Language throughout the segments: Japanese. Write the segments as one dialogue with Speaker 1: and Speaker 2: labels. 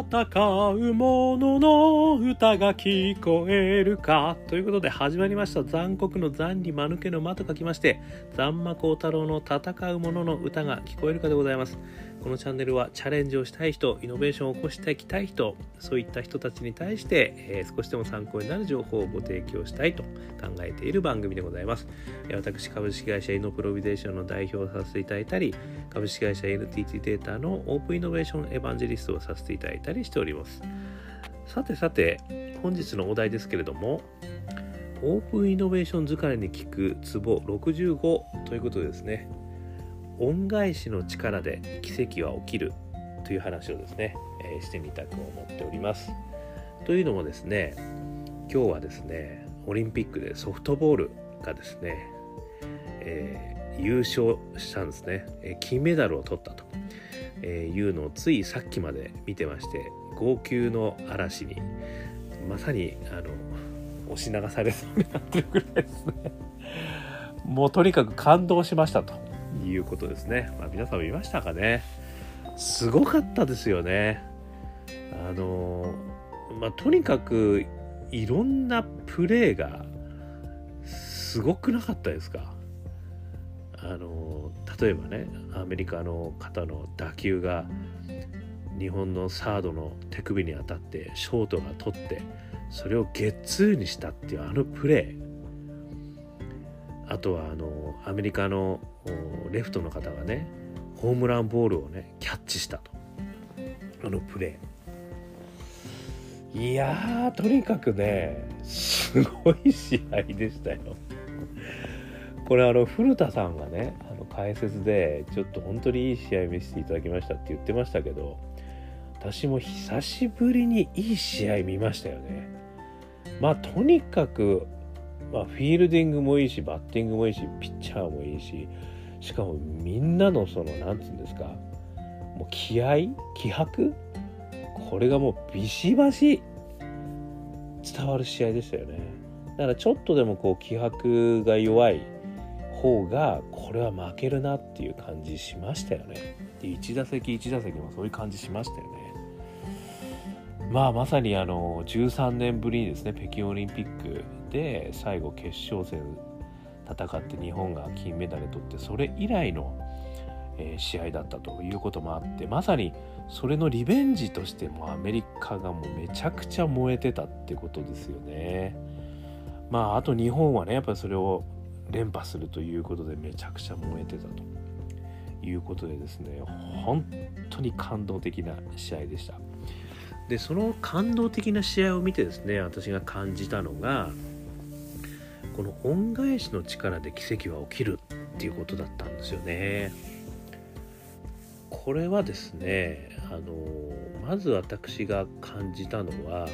Speaker 1: 戦う者の歌が聞こえるかということで始まりました。残酷の残に間抜けの間と書きまして残魔高太郎の戦う者の歌が聞こえるかでございます。このチャンネルはチャレンジをしたい人イノベーションを起こしていきたい人そういった人たちに対して、えー、少しでも参考になる情報をご提供したいと考えている番組でございます。私株式会社イノプロビゼーションの代表をさせていただいたり株式会社 NTT データのオープンイノベーションエヴァンジェリストをさせていただいたりしております。さてさて本日のお題ですけれどもオープンイノベーション疲れに効くツボ65ということでですね。恩返しの力で奇跡は起きるという話をですね、えー、してみたく思っております。というのもですね今日はですねオリンピックでソフトボールがですね、えー、優勝したんですね、え、金メダルを取ったと、えいうのをついさっきまで見てまして号泣の嵐にまさにあの押し流されそうになってるぐらいですね。もうとにかく感動しましたと。いうことですね。まあ、皆さん見ましたかねすごかったですよね。あのまあ、とにかくいろんなプレーがすごくなかったですかあの例えばねアメリカの方の打球が日本のサードの手首に当たってショートが取ってそれをゲッツーにしたっていうあのプレーあとはあのアメリカのレフトの方がねホームランボールをねキャッチしたと。あのプレー。いやとにかくねすごい試合でしたよ。これあの古田さんがねあの解説でちょっと本当にいい試合見せていただきましたって言ってましたけど私も久しぶりにいい試合見ましたよね。まあとにかくまあ、フィールディングもいいしバッティングもいいしピッチャーもいいししかもみんなのその何て言うんですかもう気合気迫これがもうビシバシ伝わる試合でしたよね。だからちょっとでもこう気迫が弱い方がこれは負けるなっていう感じしましたよね。で1打席1打席もそういう感じしましたよね。まあまさにあの13年ぶりにですね北京オリンピックで最後決勝戦戦って日本が金メダル取ってそれ以来の、え、試合だったということもあってまさにそれのリベンジとしてもアメリカがもうめちゃくちゃ燃えてたってことですよね。まああと日本はねやっぱりそれを連覇するということでめちゃくちゃ燃えてたということでですね本当に感動的な試合でした。でその感動的な試合を見てですね私が感じたのがこの恩返しの力で奇跡は起きるっていうことだったんですよね。これはですねあのまず私が感じたのは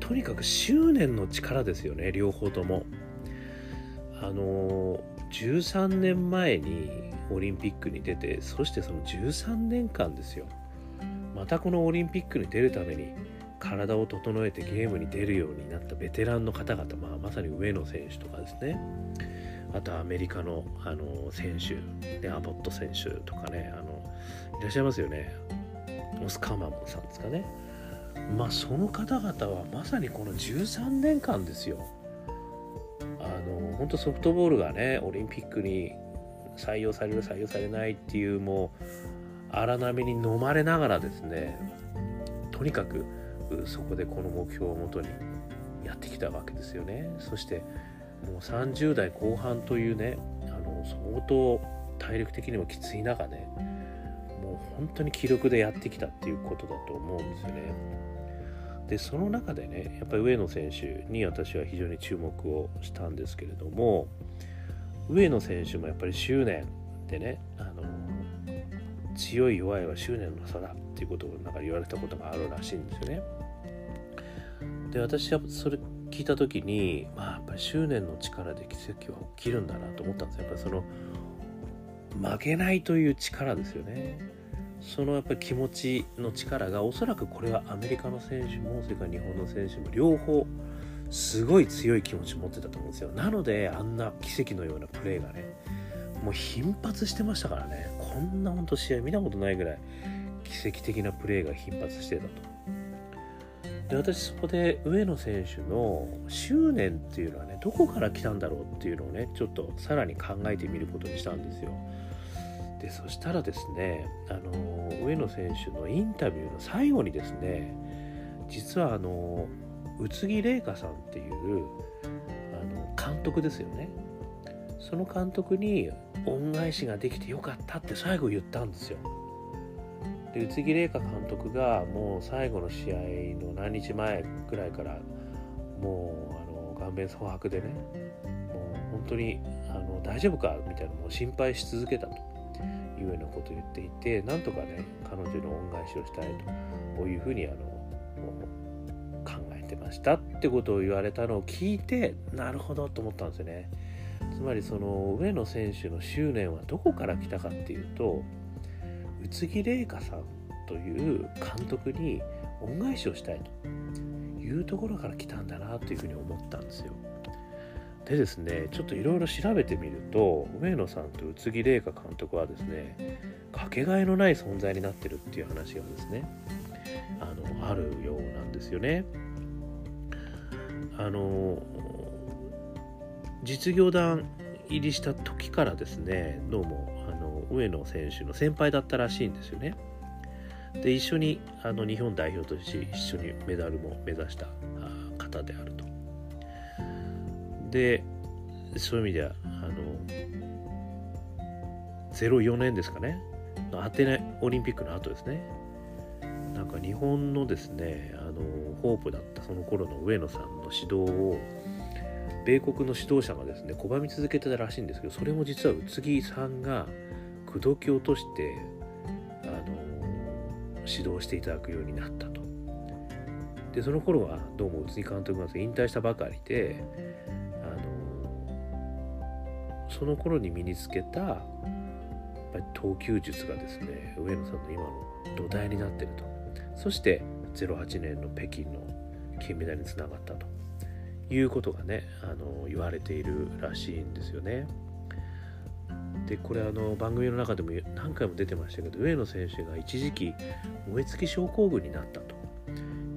Speaker 1: とにかく執念の力ですよね両方とも。あの13年前にオリンピックに出てそしてその13年間ですよまたこのオリンピックに出るために体を整えてゲームに出るようになったベテランの方々、まあ、まさに上野選手とかですね。あとアメリカのあの選手でアボット選手とかねあのいらっしゃいますよね。オスカーマンさんですかね。まあその方々はまさにこの13年間ですよ。あの本当ソフトボールがねオリンピックに採用される採用されないっていうもう荒波に飲まれながらですねとにかくそこでこの目標をもとにやってきたわけですよねそしてもう30代後半というねあの相当体力的にもきつい中ねもう本当に気力でやってきたっていうことだと思うんですよねでその中でねやっぱり上野選手に私は非常に注目をしたんですけれども上野選手もやっぱり執念でねあの強い弱いは執念の差だっていうことをなんか言われたことがあるらしいんですよね。で私はそれ聞いた時にまあやっぱり執念の力で奇跡は起きるんだなと思ったんです。やっぱりその負けないという力ですよね。そのやっぱり気持ちの力がおそらくこれはアメリカの選手もそれから日本の選手も両方すごい強い気持ちを持ってたと思うんですよ。なのであんな奇跡のようなプレーがねもう頻発してましたからねこんなほんと試合見たことないぐらい奇跡的なプレーが頻発してたと。で私そこで上野選手の執念っていうのはねどこから来たんだろうっていうのをねちょっとさらに考えてみることにしたんですよ。でそしたらですねあの上野選手のインタビューの最後にですね実はあの宇津木麗華さんっていうあの監督ですよねその監督に恩返しができてよかったって最後言ったんですよで宇津木麗華監督がもう最後の試合の何日前ぐらいからもうあの顔面蒼白でねもう本当にあの大丈夫か？みたいなのを心配し続けたと。いうようなことを言っていてなんとかね彼女の恩返しをしたいというふうにあの考えてました。ってことを言われたのを聞いてなるほどと思ったんですよね。つまりその上野選手の執念はどこから来たかっていうと宇津木麗華さんという監督に恩返しをしたいというところから来たんだなというふうに思ったんですよ。でですねちょっといろいろ調べてみると上野さんと宇津木麗華監督はですねかけがえのない存在になってるっていう話がですねあのあるようなんですよね。あの実業団入りした時からですねどうも上野選手の先輩だったらしいんですよね。で一緒にあの日本代表として一緒にメダルも目指した方であると。でそういう意味ではあの04年ですかねアテネオリンピックの後ですねなんか日本のですねあのホープだったその頃の上野さんの指導を米国の指導者がですね拒み続けてたらしいんですけどそれも実は宇津木さんが口説き落としてあの指導していただくようになったと。でその頃はどうも宇津木監督が引退したばかりであのその頃に身につけたやっぱり投球術がですね上野さんの今の土台になってるとそして08年の北京の金メダルにつながったということがねあの言われているらしいんですよね。でこれあの番組の中でも何回も出てましたけど上野選手が一時期燃え尽き症候群になったと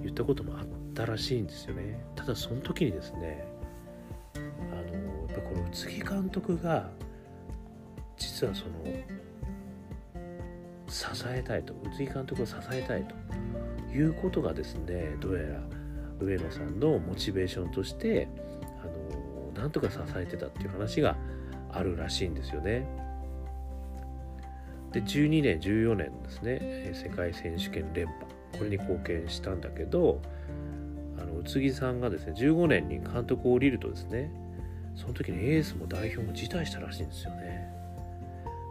Speaker 1: 言ったこともあったらしいんですよね。ただその時にですねあのやっぱこの宇津木監督が実はその支えたいと宇津木監督を支えたいということがですねどうやら上野さんのモチベーションとしてあのなんとか支えてたっていう話があるらしいんですよね。で12年14年ですね世界選手権連覇これに貢献したんだけどあの宇津木さんがですね15年に監督を降りるとですねその時にエースも代表も辞退したらしいんですよね。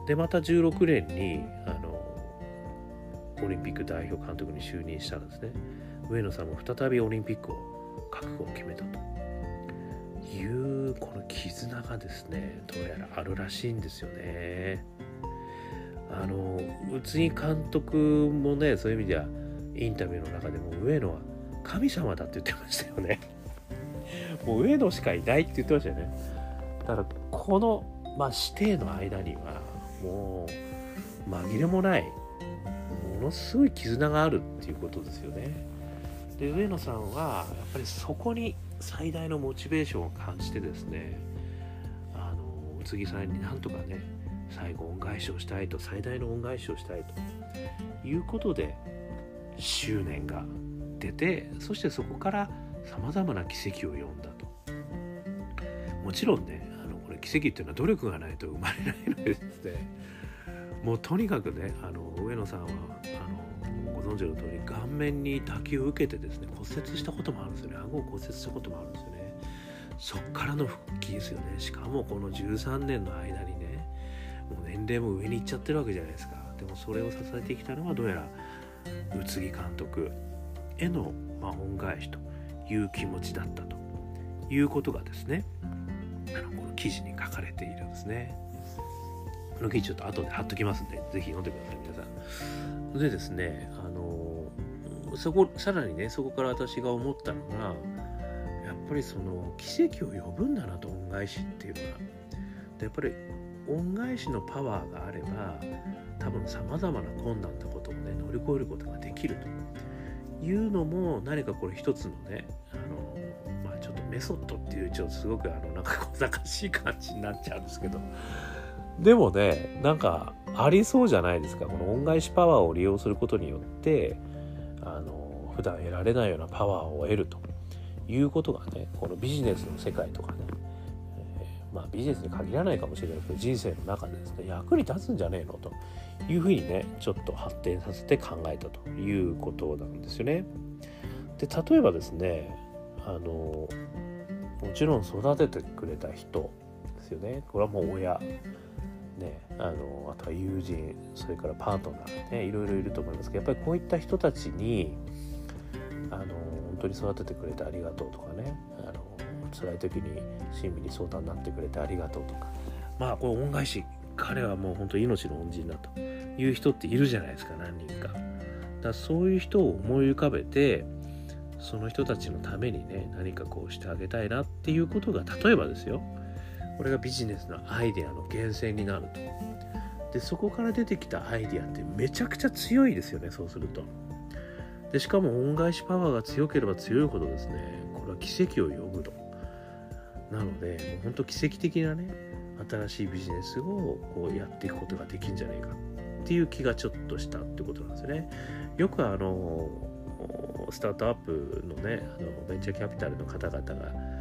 Speaker 1: でまた16年にあのオリンピック代表監督に就任したんですね。上野さんも再びオリンピックを覚悟を決めたというこの絆がですねどうやらあるらしいんですよね。あの宇津木監督もねそういう意味ではインタビューの中でも上野は神様だって言ってましたよね。もう上野しかいないって言ってましたよねだからこの、まあ、指定の間にはもう紛れもないものすごい絆があるっていうことですよねで上野さんはやっぱりそこに最大のモチベーションを感じてですねあの宇津木さんになんとかね最後恩返しをしたいと最大の恩返しをしたいということで執念が出てそしてそこからさまざまな奇跡を読んだと。もちろんねあのこれ奇跡っていうのは努力がないと生まれないのでですねもうとにかくねあの上野さんはあの存知の通り顔面に打球を受けてですね骨折したこともあるんですよね顎を骨折したこともあるんですよねそっからの復帰ですよねしかもこの13年の間にねもう年齢も上に行っちゃってるわけじゃないですかでもそれを支えてきたのはどうやら宇津木監督への、まあ、恩返しという気持ちだったということがですねあのこの記事に書かれているんですね。この記事ちょっと後で貼っときますんで、ぜひ読んでください、皆さん。でですね、そこ、さらにね、そこから私が思ったのが、やっぱりその奇跡を呼ぶんだなと、恩返しっていうのは。やっぱり恩返しのパワーがあれば多分さまざまな困難なことをね乗り越えることができると。いうのも何かこれ一つのねあの、まあ、ちょっとメソッドっていうちょっとすごくあのなんか小賢しい感じになっちゃうんですけど。でもねなんかありそうじゃないですか。この恩返しパワーを利用することによってあの普段得られないようなパワーを得るということがねこのビジネスの世界とかね、えー、まあビジネスに限らないかもしれないけど人生の中でですね役に立つんじゃねえのというふうにねちょっと発展させて考えたということなんですよね。で例えばですねあのもちろん育ててくれた人ですよねこれはもう親ね、あのあとは友人それからパートナー、ね、いろいろいると思いますけどやっぱりこういった人たちにあの本当に育ててくれてありがとうとかねあの辛い時に親身に相談になってくれてありがとうとかまあこれ恩返し彼はもう本当命の恩人だという人っているじゃないですか何人か。だそういう人を思い浮かべてその人たちのためにね何かこうしてあげたいなっていうことが例えばですよこれがビジネスのアイデアの源泉になると。でそこから出てきたアイデアってめちゃくちゃ強いですよねそうすると。でしかも恩返しパワーが強ければ強いほどですねこれは奇跡を呼ぶと。なのでもう本当奇跡的なね新しいビジネスをこうやっていくことができるんじゃないかっていう気がちょっとしたってことなんですね。よくあのスタートアップのねあのベンチャーキャピタルの方々が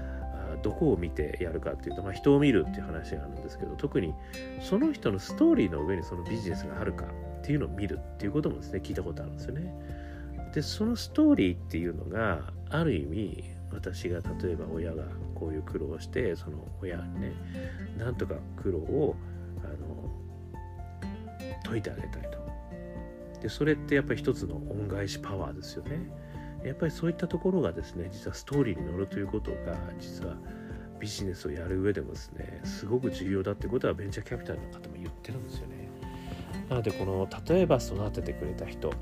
Speaker 1: どこを見てやるかっていうと、まあ、人を見るっていう話があるんですけど特にその人のストーリーの上にそのビジネスがあるかっていうのを見るっていうこともですね聞いたことあるんですよね。でそのストーリーっていうのがある意味私が例えば親がこういう苦労をしてその親にねなんとか苦労をあの解いてあげたいと。でそれってやっぱり一つの恩返しパワーですよね。やっぱりそういったところがですね実はストーリーに乗るということが実はビジネスをやる上でもですねすごく重要だってことはベンチャーキャピタルの方も言ってるんですよね。なのでこの例えば育ててくれた人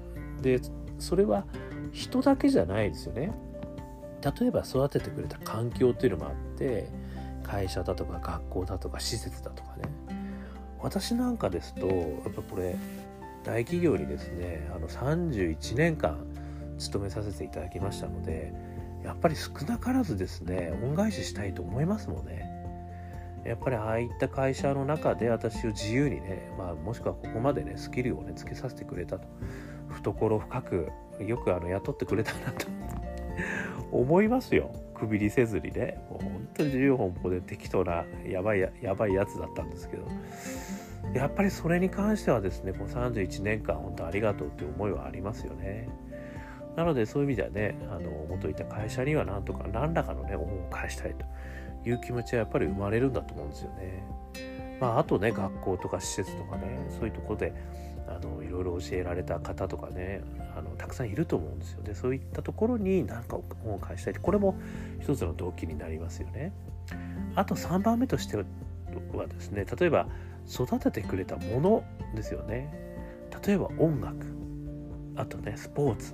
Speaker 1: でそれは人だけじゃないですよね。例えば育ててくれた環境っていうのもあって会社だとか学校だとか施設だとかね私なんかですとやっぱこれ大企業にですねあの31年間務めさせていただきましたのでやっぱり少なからずですね恩返ししたいと思いますもんね。やっぱりああいった会社の中で私を自由にね、まあ、もしくはここまでねスキルをねつけさせてくれたと。懐深くよくあの雇ってくれたなと。思いますよ。くびりせずにね。もう本当に自由奔放で適当なやばいややばいやつだったんですけど。やっぱりそれに関してはですねこの31年間本当ありがとうっていう思いはありますよね。なのでそういう意味ではねあの元いた会社にはなんとか何らかのね恩を返したいという気持ちはやっぱり生まれるんだと思うんですよね。まあ、あとね学校とか施設とかねそういうところであのいろいろ教えられた方とかねあのたくさんいると思うんですよね。そういったところに何か恩を返したいこれも一つの動機になりますよね。あと3番目としてはですね例えば育ててくれたものですよね。例えば音楽。あとねスポーツ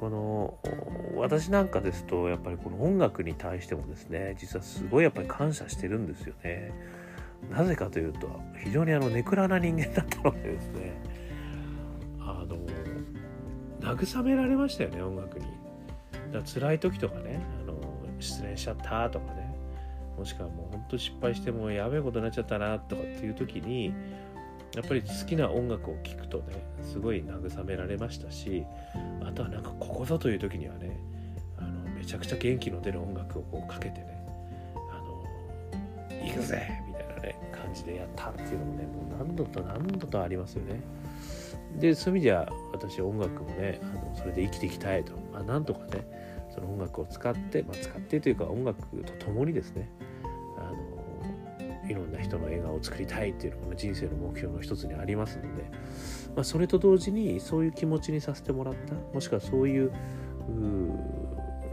Speaker 1: この私なんかですとやっぱりこの音楽に対してもですね実はすごいやっぱり感謝してるんですよね。なぜかというと非常にあのネクラな人間だったのでですね。あの慰められましたよね音楽に。だ辛い時とかねあの失恋しちゃったとかね。もしくはもうほんと失敗してもうやべえことになっちゃったなとかっていう時にやっぱり好きな音楽を聴くとねすごい慰められましたしあとはなんかここぞという時にはねあのめちゃくちゃ元気の出る音楽をこうかけてねあの行くぜみたいなね感じでやったっていうのもねもう何度と何度とありますよね。でそういう意味では私音楽もねあのそれで生きていきたいと、まあ、なんとかねその音楽を使って、まあ、使ってというか音楽とともにですねいろんな人の笑顔を作りたいっていうのが人生の目標の一つにありますので、まあ、それと同時にそういう気持ちにさせてもらったもしくはそういう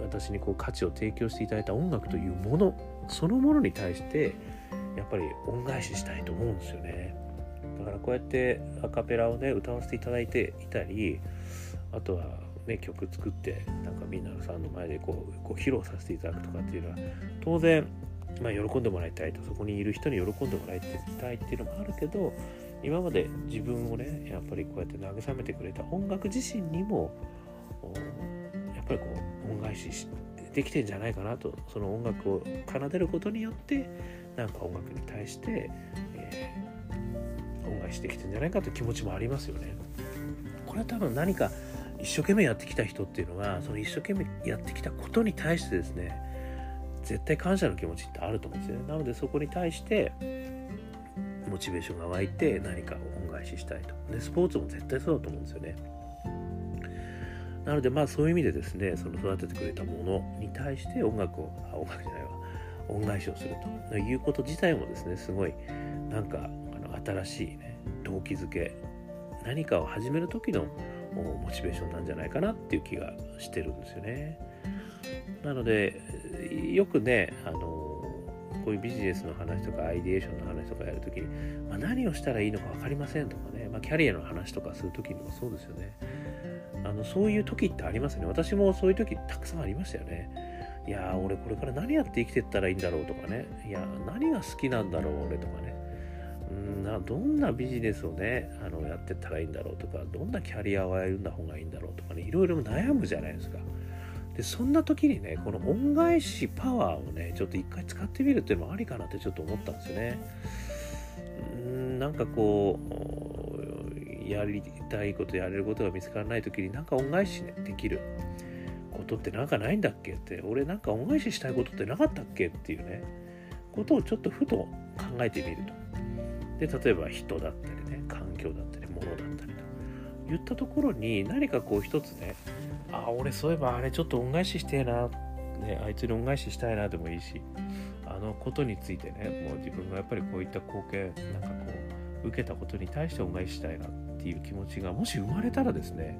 Speaker 1: 私にこう価値を提供していただいた音楽というものそのものに対してやっぱり恩返ししたいと思うんですよね。だからこうやってアカペラをね歌わせていただいていたりあとはね曲作ってなんかみんなさんの前でこうこう披露させていただくとかっていうのは当然まあ、喜んでもらいたいとそこにいる人に喜んでもらいたいっていうのもあるけど今まで自分をねやっぱりこうやって慰めてくれた音楽自身にもやっぱりこう恩返しできてんじゃないかなとその音楽を奏でることによってなんか音楽に対して、えー、恩返しできてんじゃないかという気持ちもありますよね。これは多分何か一生懸命やってきた人っていうのはその一生懸命やってきたことに対してですね絶対感謝の気持ちってあると思うんですよね。なのでそこに対してモチベーションが湧いて何かを恩返ししたいと。でスポーツも絶対そうだと思うんですよね。なのでまあそういう意味でですねその育ててくれたものに対して音楽をあ音楽じゃないわ。恩返しをすると。いうこと自体もですねすごいなんかあの新しいね動機づけ。何かを始める時のモチベーションなんじゃないかなっていう気がしてるんですよね。なのでよくねあのこういうビジネスの話とかアイディエーションの話とかやるときに、まあ、何をしたらいいのか分かりませんとかね、まあ、キャリアの話とかするときにもそうですよね。あのそういう時ってありますよね。私もそういう時たくさんありましたよね。いや俺これから何やって生きてったらいいんだろうとかね。いや何が好きなんだろう俺とかね。うんなどんなビジネスをねあのやってったらいいんだろうとかどんなキャリアを歩んだ方がいいんだろうとかねいろいろ悩むじゃないですか。でそんな時にねこの恩返しパワーをねちょっと一回使ってみるっていうのもありかなってちょっと思ったんですよね。うんなんかこうやりたいことやれることが見つからない時になんか恩返し、ね、できる。ことってなんかないんだっけって。俺なんか恩返ししたいことってなかったっけっていうね。ことをちょっとふと考えてみると。で例えば人だったりね環境だったり物だったりと。言ったところに何かこう一つねあ俺そういえばあれちょっと恩返ししてえな、ね、あいつに恩返ししたいなでもいいし。あのことについてねもう自分がやっぱりこういった貢献なんかこう受けたことに対して恩返ししたいなっていう気持ちがもし生まれたらですね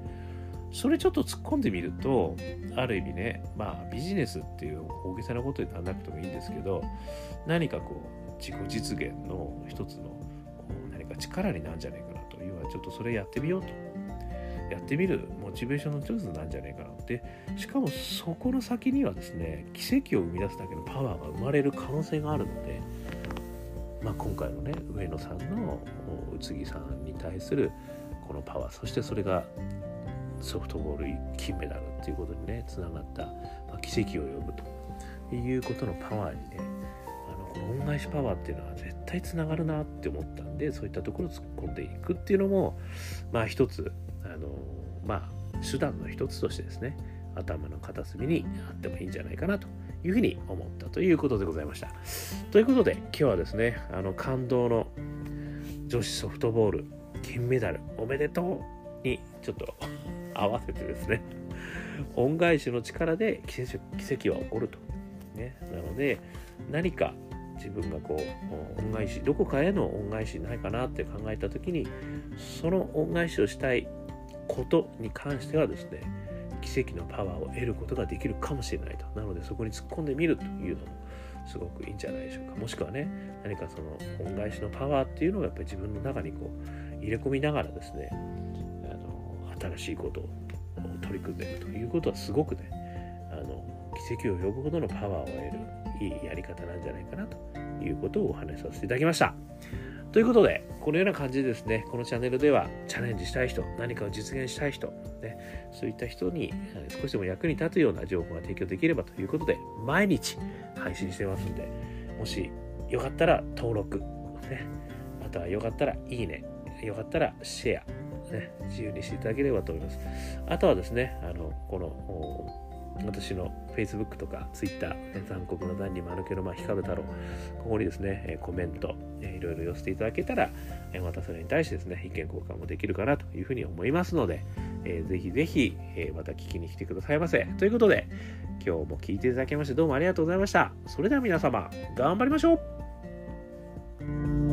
Speaker 1: それちょっと突っ込んでみるとある意味ねまあビジネスっていう大げさなことにならなくてもいいんですけど何かこう自己実現の一つのこう何か力になるんじゃないかなと。いうはちょっとそれやってみようと。やってみるモチベーションの一つなんじゃないかなって。しかもそこの先にはですね奇跡を生み出すだけのパワーが生まれる可能性があるので、まあ、今回のね上野さんの宇津木さんに対するこのパワーそしてそれがソフトボール金メダルっていうことにねつながった、ま、奇跡を呼ぶということのパワーにね恩返しパワーっていうのは絶対つながるなって思ったんでそういったところを突っ込んでいくっていうのもまあ一つあのまあ手段の一つとしてですね頭の片隅にあってもいいんじゃないかなというふうに思ったということでございました。ということで今日はですねあの感動の女子ソフトボール金メダルおめでとうにちょっと合わせてですね恩返しの力で奇跡は起こると。ね、なので何か自分がこう恩返しどこかへの恩返しないかなって考えた時にその恩返しをしたいことに関してはですね奇跡のパワーを得ることができるかもしれないと。なのでそこに突っ込んでみるというのもすごくいいんじゃないでしょうか。もしくはね何かその恩返しのパワーっていうのをやっぱり自分の中にこう入れ込みながらですねあの新しいことを取り組んでいくということはすごくねあの奇跡を呼ぶほどのパワーを得るいいやり方なんじゃないかなということをお話しさせていただきました。ということで、このような感じでですね、このチャンネルではチャレンジしたい人、何かを実現したい人、ね、そういった人に少しでも役に立つような情報が提供できればということで、毎日配信してますんで、もしよかったら登録、ね、あとはよかったらいいね、よかったらシェア、ね、自由にしていただければと思います。あとはですね、あのこの私の Facebook とか Twitter、残酷の残に間抜けの光る太郎、ここにですね、コメント、いろいろ寄せていただけたら、またそれに対してですね、意見交換もできるかなというふうに思いますので、えー、ぜひぜひ、え、また聞きに来てくださいませ。ということで、今日も聞いていただきましてどうもありがとうございました。それでは皆様、頑張りましょう